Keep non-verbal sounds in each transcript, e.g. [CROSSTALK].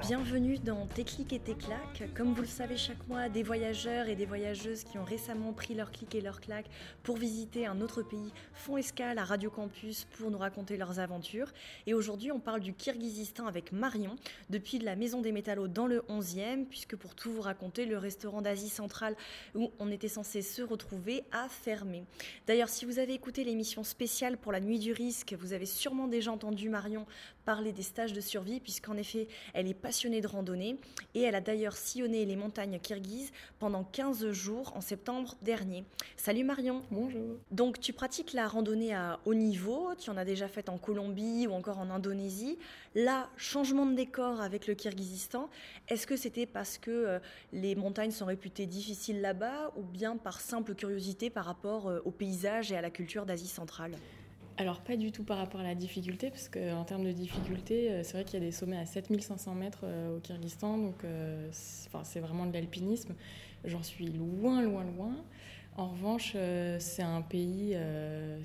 Bienvenue dans Tes clics et tes. Comme vous le savez, chaque mois, des voyageurs et des voyageuses qui ont récemment pris leurs clics et leurs claques pour visiter un autre pays font escale à Radio Campus pour nous raconter leurs aventures. Et aujourd'hui, on parle du Kirghizistan avec Marion, depuis de la Maison des Métallos dans le 11e, puisque pour tout vous raconter, le restaurant d'Asie centrale où on était censé se retrouver a fermé. D'ailleurs, si vous avez écouté l'émission spéciale pour la Nuit du Risque, vous avez sûrement déjà entendu Marion parler des stages de survie, puisqu'en effet, elle est passionnée de randonnée et elle a d'ailleurs sillonné les montagnes kirghizes pendant 15 jours en septembre dernier. Salut Marion Bonjour. Donc tu pratiques la randonnée à haut niveau, tu en as déjà fait en Colombie ou encore en Indonésie. Là, changement de décor avec le Kirghizistan. Est-ce que c'était parce que euh, les montagnes sont réputées difficiles là-bas ou bien par simple curiosité par rapport euh, au paysage et à la culture d'Asie centrale? Alors pas du tout par rapport à la difficulté, parce qu'en termes de difficulté, euh, c'est vrai qu'il y a des sommets à 7500 mètres euh, au Kyrgyzstan, donc euh, c'est vraiment de l'alpinisme. J'en suis loin, loin, loin. En revanche, c'est un pays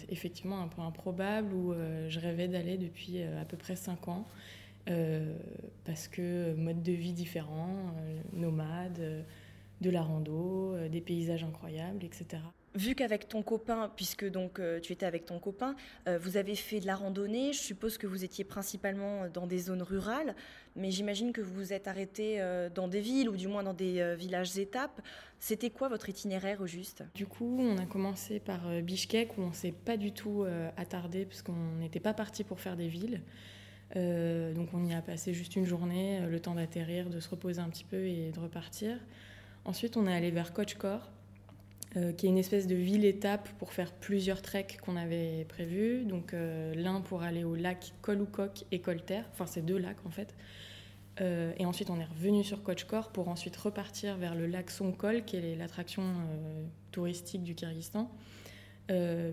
effectivement un peu improbable où je rêvais d'aller depuis à peu près 5 ans. parce que mode de vie différent, nomade, de la rando, des paysages incroyables, etc. Vu qu'avec ton copain, puisque donc euh, tu étais avec ton copain, euh, vous avez fait de la randonnée, je suppose que vous étiez principalement dans des zones rurales, mais j'imagine que vous vous êtes arrêté euh, dans des villes ou du moins dans des euh, villages étapes. C'était quoi votre itinéraire au juste? Du coup, on a commencé par euh, Bishkek où on s'est pas du tout euh, attardé parce qu'on n'était pas parti pour faire des villes. Euh, donc on y a passé juste une journée, euh, le temps d'atterrir, de se reposer un petit peu et de repartir. Ensuite, on est allé vers Kochkor, euh, qui est une espèce de ville-étape pour faire plusieurs treks qu'on avait prévus. Donc euh, l'un pour aller au lac Kolukok et Kolter, enfin c'est deux lacs en fait. Euh, et ensuite, on est revenu sur Kochkor pour ensuite repartir vers le lac Songkol, qui est l'attraction touristique du Kyrgyzstan.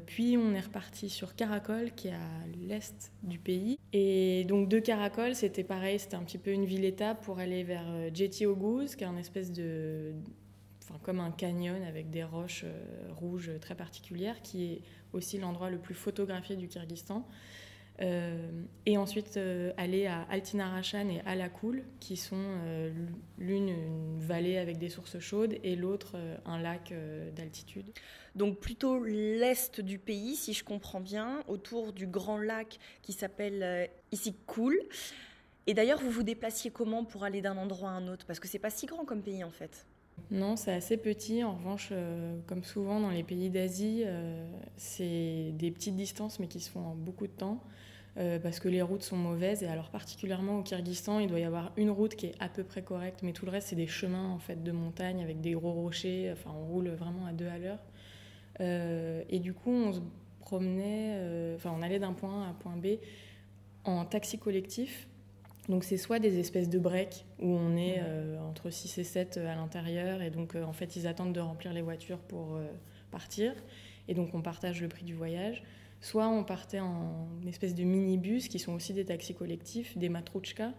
Puis on est reparti sur Karakol, qui est à l'est du pays. Et donc de Karakol, c'était pareil, c'était un petit peu une ville-étape pour aller vers Jetioguz, qui est un espèce de, comme un canyon avec des roches euh, rouges très particulières, qui est aussi l'endroit le plus photographié du Kyrgyzstan. Euh, et ensuite euh, aller à Altinarachan et Alakul, qui sont l'une une vallée avec des sources chaudes et l'autre un lac d'altitude. Donc plutôt l'est du pays, si je comprends bien, autour du grand lac qui s'appelle euh, Issyk-Kul. Et d'ailleurs, vous vous déplaciez comment pour aller d'un endroit à un autre? Parce que c'est pas si grand comme pays en fait. Non, c'est assez petit. En revanche, euh, comme souvent dans les pays d'Asie, euh, c'est des petites distances mais qui se font en beaucoup de temps. euh, parce que les routes sont mauvaises et alors particulièrement au Kyrgyzstan il doit y avoir une route qui est à peu près correcte mais tout le reste c'est des chemins en fait de montagne avec des gros rochers enfin on roule vraiment à deux à l'heure et du coup on se promenait enfin on allait d'un point A à point B en taxi collectif donc c'est soit des espèces de breaks où on est euh, entre 6 et 7 à l'intérieur et donc euh, en fait ils attendent de remplir les voitures pour euh, partir et donc on partage le prix du voyage. Soit on partait en espèce de minibus qui sont aussi des taxis collectifs, des matrouchkas,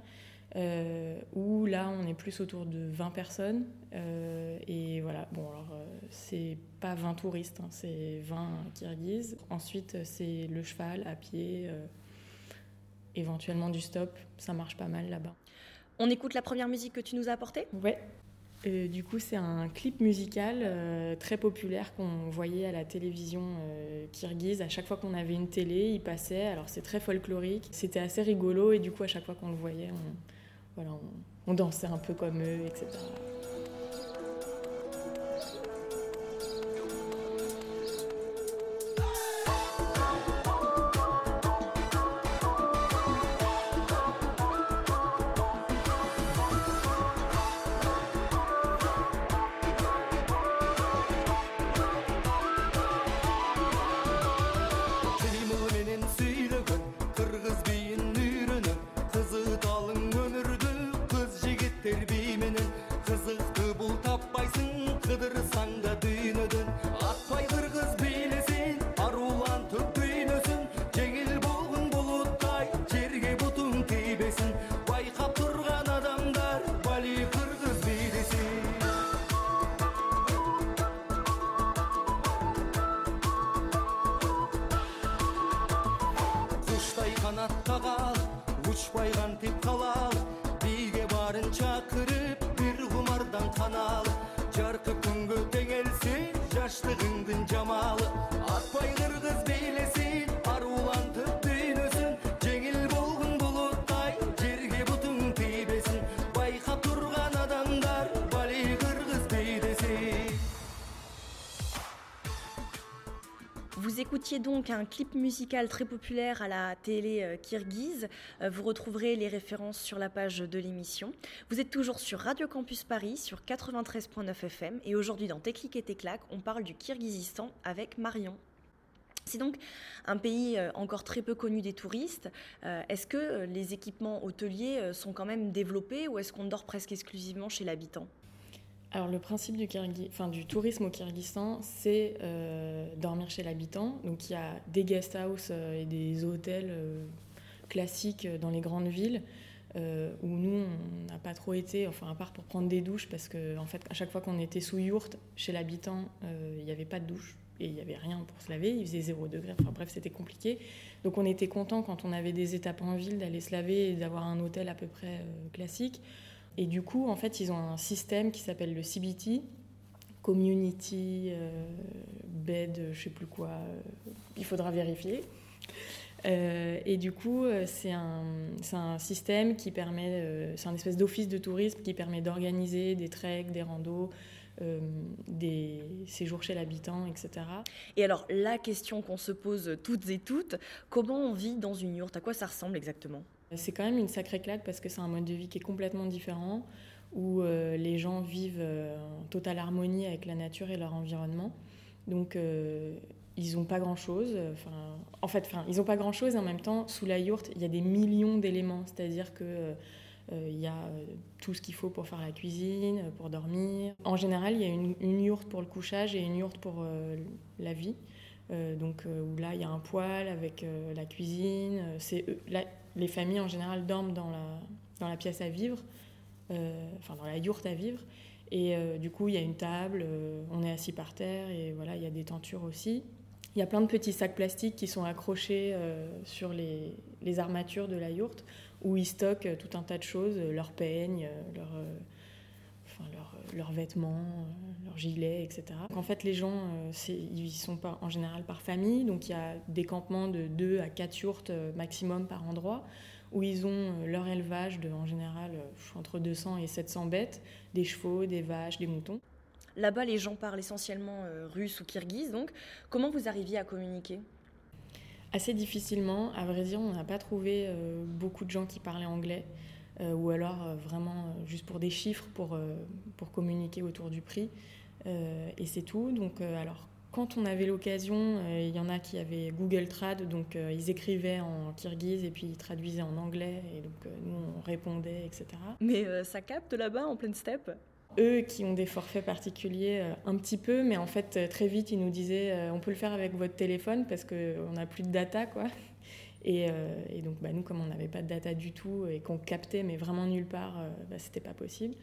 euh, où là on est plus autour de 20 personnes euh, et voilà bon alors euh, c'est pas 20 touristes hein, c'est 20 kirghizes ensuite euh, c'est le cheval à pied euh, éventuellement du stop ça marche pas mal là-bas On écoute la première musique que tu nous as apportée? Ouais. Euh, du coup, c'est un clip musical euh, très populaire qu'on voyait à la télévision euh, kirghize. À chaque fois qu'on avait une télé, il passait. Alors, c'est très folklorique. C'était assez rigolo et du coup, à chaque fois qu'on le voyait, on, voilà, on, on dansait un peu comme eux, etc. ұшпайған тек қалал биге барынша кіріп бір ғұмардан қанал жарқы күнге теңелсе жастығыңдың жаман écoutiez donc un clip musical très populaire à la télé euh, kirghize. Euh, Vous retrouverez les références sur la page de l'émission. Vous êtes toujours sur Radio Campus Paris sur 93.9 FM et aujourd'hui dans Téclic et Téclac, on parle du Kirghizistan avec Marion. C'est donc un pays euh, encore très peu connu des touristes. Est-ce que les équipements hôteliers sont quand même développés ou est-ce qu'on dort presque exclusivement chez l'habitant? Alors le principe du, tourisme au Kyrgyzstan, c'est euh, dormir chez l'habitant. Donc il y a des guest house euh, et des hôtels euh, classiques dans les grandes villes où nous on n'a pas trop été, enfin à part pour prendre des douches parce que en fait à chaque fois qu'on était sous yourte chez l'habitant, il n'y avait pas de douche et il n'y avait rien pour se laver, il faisait 0 degré, enfin bref c'était compliqué. Donc on était content quand on avait des étapes en ville d'aller se laver et d'avoir un hôtel à peu près classique. Et du coup, en fait, ils ont un système qui s'appelle le CBT, Community euh, Bed, je sais plus quoi, euh, il faudra vérifier. Euh, et du coup, euh, c'est un, système qui permet, euh, c'est un espèce d'office de tourisme qui permet d'organiser des treks, des randos, euh, des séjours chez l'habitant, etc. Et alors, la question qu'on se pose toutes et toutes, comment on vit dans une yourte À quoi ça ressemble exactement? C'est quand même une sacrée claque parce que c'est un mode de vie qui est complètement différent, où euh, les gens vivent euh, en totale harmonie avec la nature et leur environnement. Donc euh, ils n'ont pas grand-chose. En fait, ils n'ont pas grand-chose et en même temps, sous la yourte, il y a des millions d'éléments. C'est-à-dire que il y a tout ce qu'il faut pour faire la cuisine, pour dormir. En général, il y a une, une yourte pour le couchage et une yourte pour la vie. Donc où là, il y a un poêle avec la cuisine. Les familles en général dorment dans la, dans la pièce à vivre, euh, enfin dans la yourte à vivre. Et euh, du coup, il y a une table, euh, on est assis par terre et voilà, il y a des tentures aussi. Il y a plein de petits sacs plastiques qui sont accrochés sur les, les armatures de la yourte où ils stockent tout un tas de choses, leurs peignes, leurs, leurs vêtements, euh, leurs gilets, etc. Donc, en fait, les gens, euh, ils sont pas, en général par famille, donc il y a des campements de 2 à 4 yourtes euh, maximum par endroit où ils ont leur élevage de, en général, entre 200 et 700 bêtes, des chevaux, des vaches, des moutons. Là-bas, les gens parlent essentiellement russe ou kirghize, donc comment vous arriviez à communiquer? Assez difficilement, à vrai dire, on n'a pas trouvé beaucoup de gens qui parlaient anglais, ou alors euh, vraiment euh, juste pour des chiffres, pour, euh, pour communiquer autour du prix, Euh, et c'est tout. Donc, euh, alors, quand on avait l'occasion, euh, il y en a qui avaient Google Trad, donc euh, ils écrivaient en kirghize et puis ils traduisaient en anglais, et donc euh, nous on répondait, etc. Mais euh, ça capte là-bas, en pleine steppe? Eux qui ont des forfaits particuliers, euh, un petit peu, mais en fait, euh, très vite, ils nous disaient euh, on peut le faire avec votre téléphone parce qu'on n'a plus de data, quoi. Et, euh, et donc, bah, nous, comme on n'avait pas de data du tout et qu'on captait, mais vraiment nulle part, euh, bah, c'était pas possible.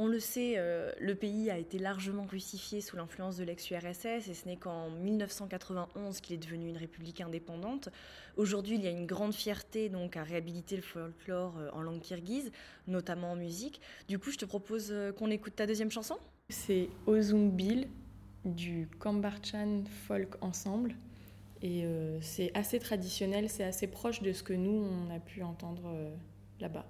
On le sait, euh, le pays a été largement russifié sous l'influence de l'ex-URSS et ce n'est qu'en 1991 qu'il est devenu une république indépendante. Aujourd'hui, il y a une grande fierté donc à réhabiliter le folklore euh, en langue kirghize, notamment en musique. Du coup, je te propose qu'on écoute ta deuxième chanson C'est Ozumbil du Kambarchan Folk Ensemble. Et euh, c'est assez traditionnel, c'est assez proche de ce que nous, on a pu entendre euh, là-bas.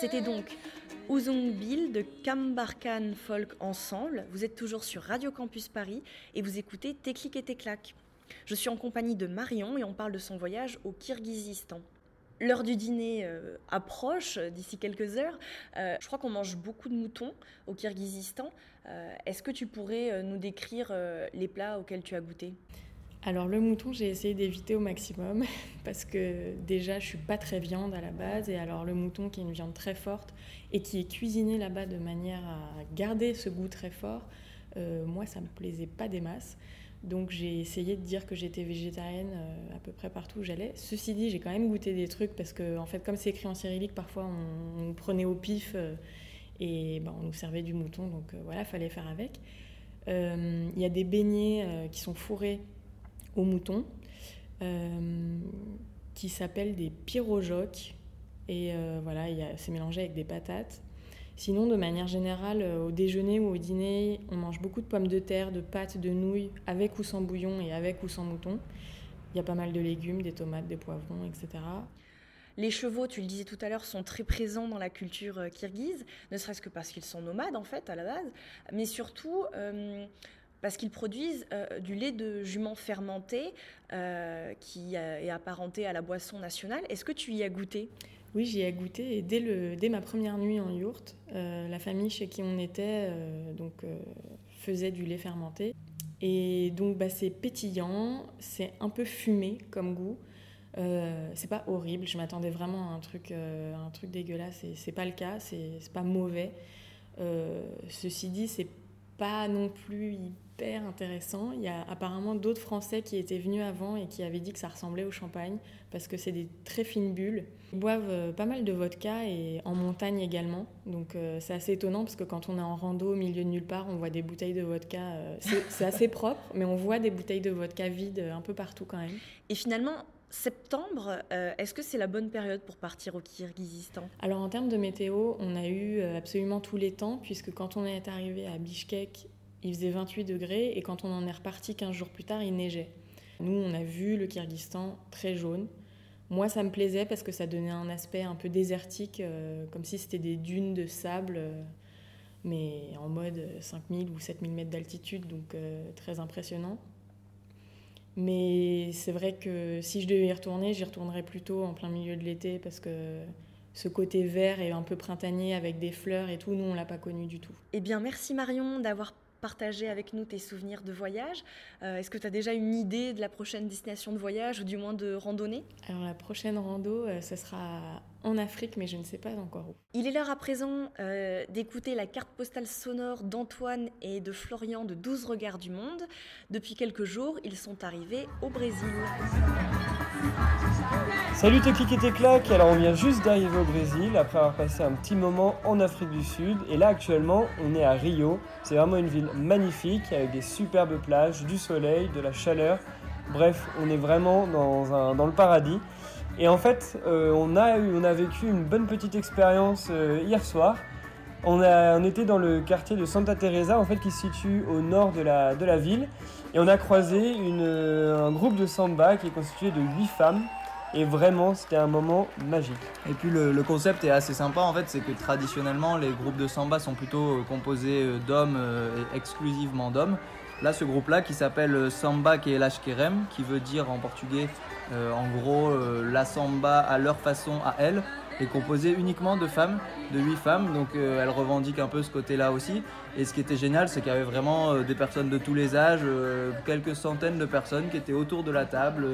C'était donc Ouzong Bill de Kambarkan Folk Ensemble. Vous êtes toujours sur Radio Campus Paris et vous écoutez Téclic et Téclac. Je suis en compagnie de Marion et on parle de son voyage au Kirghizistan. L'heure du dîner euh, approche euh, d'ici quelques heures. Euh, je crois qu'on mange beaucoup de moutons au Kirghizistan. Est-ce que tu pourrais nous décrire les plats auxquels tu as goûté? Alors le mouton, j'ai essayé d'éviter au maximum [LAUGHS] parce que déjà je suis pas très viande à la base et alors le mouton qui est une viande très forte et qui est cuisiné là-bas de manière à garder ce goût très fort, moi ça me plaisait pas des masses. Donc j'ai essayé de dire que j'étais végétarienne euh, à peu près partout où j'allais. Ceci dit, j'ai quand même goûté des trucs parce que en fait comme c'est écrit en cyrillique, parfois on, on prenait au pif euh, et ben, on nous servait du mouton, donc euh, voilà, fallait faire avec. Il y a des beignets qui sont fourrés au mouton, qui s'appellent des pyrojoks. Et euh, voilà, c'est mélangé avec des patates. Sinon, de manière générale, euh, au déjeuner ou au dîner, on mange beaucoup de pommes de terre, de pâtes, de nouilles, avec ou sans bouillon et avec ou sans mouton. Il y a pas mal de légumes, des tomates, des poivrons, etc. Les chevaux, tu le disais tout à l'heure, sont très présents dans la culture euh, kirghize, ne serait-ce que parce qu'ils sont nomades en fait à la base, mais surtout euh, parce qu'ils produisent du lait de jument fermenté qui est apparenté à la boisson nationale. Est-ce que tu y as goûté? Oui, j'y ai goûté et dès, le, dès ma première nuit en yourte, euh, la famille chez qui on était euh, donc, euh, faisait du lait fermenté. Et donc bah, c'est pétillant, c'est un peu fumé comme goût. C'est pas horrible, je m'attendais vraiment à un truc, dégueulasse c'est pas le cas, c'est pas mauvais. Ceci dit, c'est pas non plus hyper intéressant. Il y a apparemment d'autres Français qui étaient venus avant et qui avaient dit que ça ressemblait au champagne parce que c'est des très fines bulles. Ils boivent euh, pas mal de vodka et en montagne également. Donc euh, c'est assez étonnant parce que quand on est en rando au milieu de nulle part, on voit des bouteilles de vodka. euh, c'est assez [LAUGHS] propre, mais on voit des bouteilles de vodka vides un peu partout quand même. Et finalement, septembre, euh, est-ce que c'est la bonne période pour partir au Kirghizistan? Alors en termes de météo, on a eu absolument tous les temps, puisque quand on est arrivé à Bishkek, il faisait 28 degrés, et quand on en est reparti 15 jours plus tard, il neigeait. Nous, on a vu le Kyrgyzstan très jaune. Moi, ça me plaisait parce que ça donnait un aspect un peu désertique, euh, comme si c'était des dunes de sable, euh, mais en mode 5000 ou 7000 mètres d'altitude, donc euh, très impressionnant. Mais c'est vrai que si je devais y retourner, j'y retournerais plutôt en plein milieu de l'été parce que ce côté vert et un peu printanier avec des fleurs et tout, nous, on l'a pas connu du tout. Eh bien, merci Marion d'avoir partagé avec nous tes souvenirs de voyage. Euh, Est-ce que tu as déjà une idée de la prochaine destination de voyage ou du moins de randonnée? Alors la prochaine rando, euh, ce sera en Afrique, mais je ne sais pas encore où. Il est l'heure à présent euh, d'écouter la carte postale sonore d'Antoine et de Florian de 12 regards du monde. Depuis quelques jours, ils sont arrivés au Brésil. Salut tes clics et tes claques Alors on vient juste d'arriver au Brésil après avoir passé un petit moment en Afrique du Sud et là actuellement on est à Rio. C'est vraiment une ville magnifique avec des superbes plages, du soleil, de la chaleur. Bref, on est vraiment dans, le paradis. Et en fait, euh, on, a on a vécu une bonne petite expérience euh, hier soir. On, était dans le quartier de Santa Teresa en fait qui se situe au nord de la, ville et on a croisé un groupe de samba qui est constitué de 8 femmes et vraiment c'était un moment magique. Et puis le, concept est assez sympa en fait, c'est que traditionnellement les groupes de samba sont plutôt euh, composés euh, d'hommes euh, et exclusivement d'hommes. Là ce groupe là qui s'appelle Samba Keelash Kerem, qui veut dire en portugais en gros la samba à leur façon à elles, est composé uniquement de femmes, de 8 femmes, donc euh, elles revendiquent un peu ce côté-là aussi. Et ce qui était génial, c'est qu'il y avait vraiment euh, des personnes de tous les âges, euh, quelques centaines de personnes qui étaient autour de la table,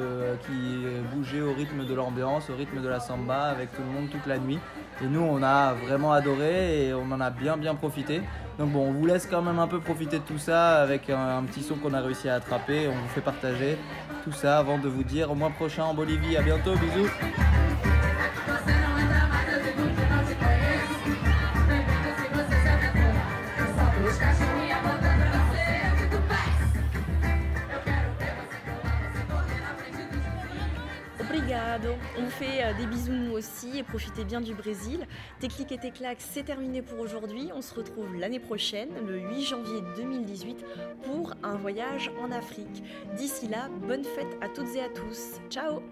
qui bougeaient au rythme de l'ambiance, au rythme de la samba, avec tout le monde toute la nuit. Et nous, on a vraiment adoré et on en a bien bien profité. Donc bon, on vous laisse quand même un peu profiter de tout ça avec un, un petit son qu'on a réussi à attraper. On vous fait partager tout ça avant de vous dire au mois prochain en Bolivie. À bientôt, bisous. Vous fait euh, des bisous nous aussi et profitez bien du Brésil. Tes clics et tes claques, c'est terminé pour aujourd'hui. On se retrouve l'année prochaine, le 8 janvier 2018, pour un voyage en Afrique. D'ici là, bonne fête à toutes et à tous. Ciao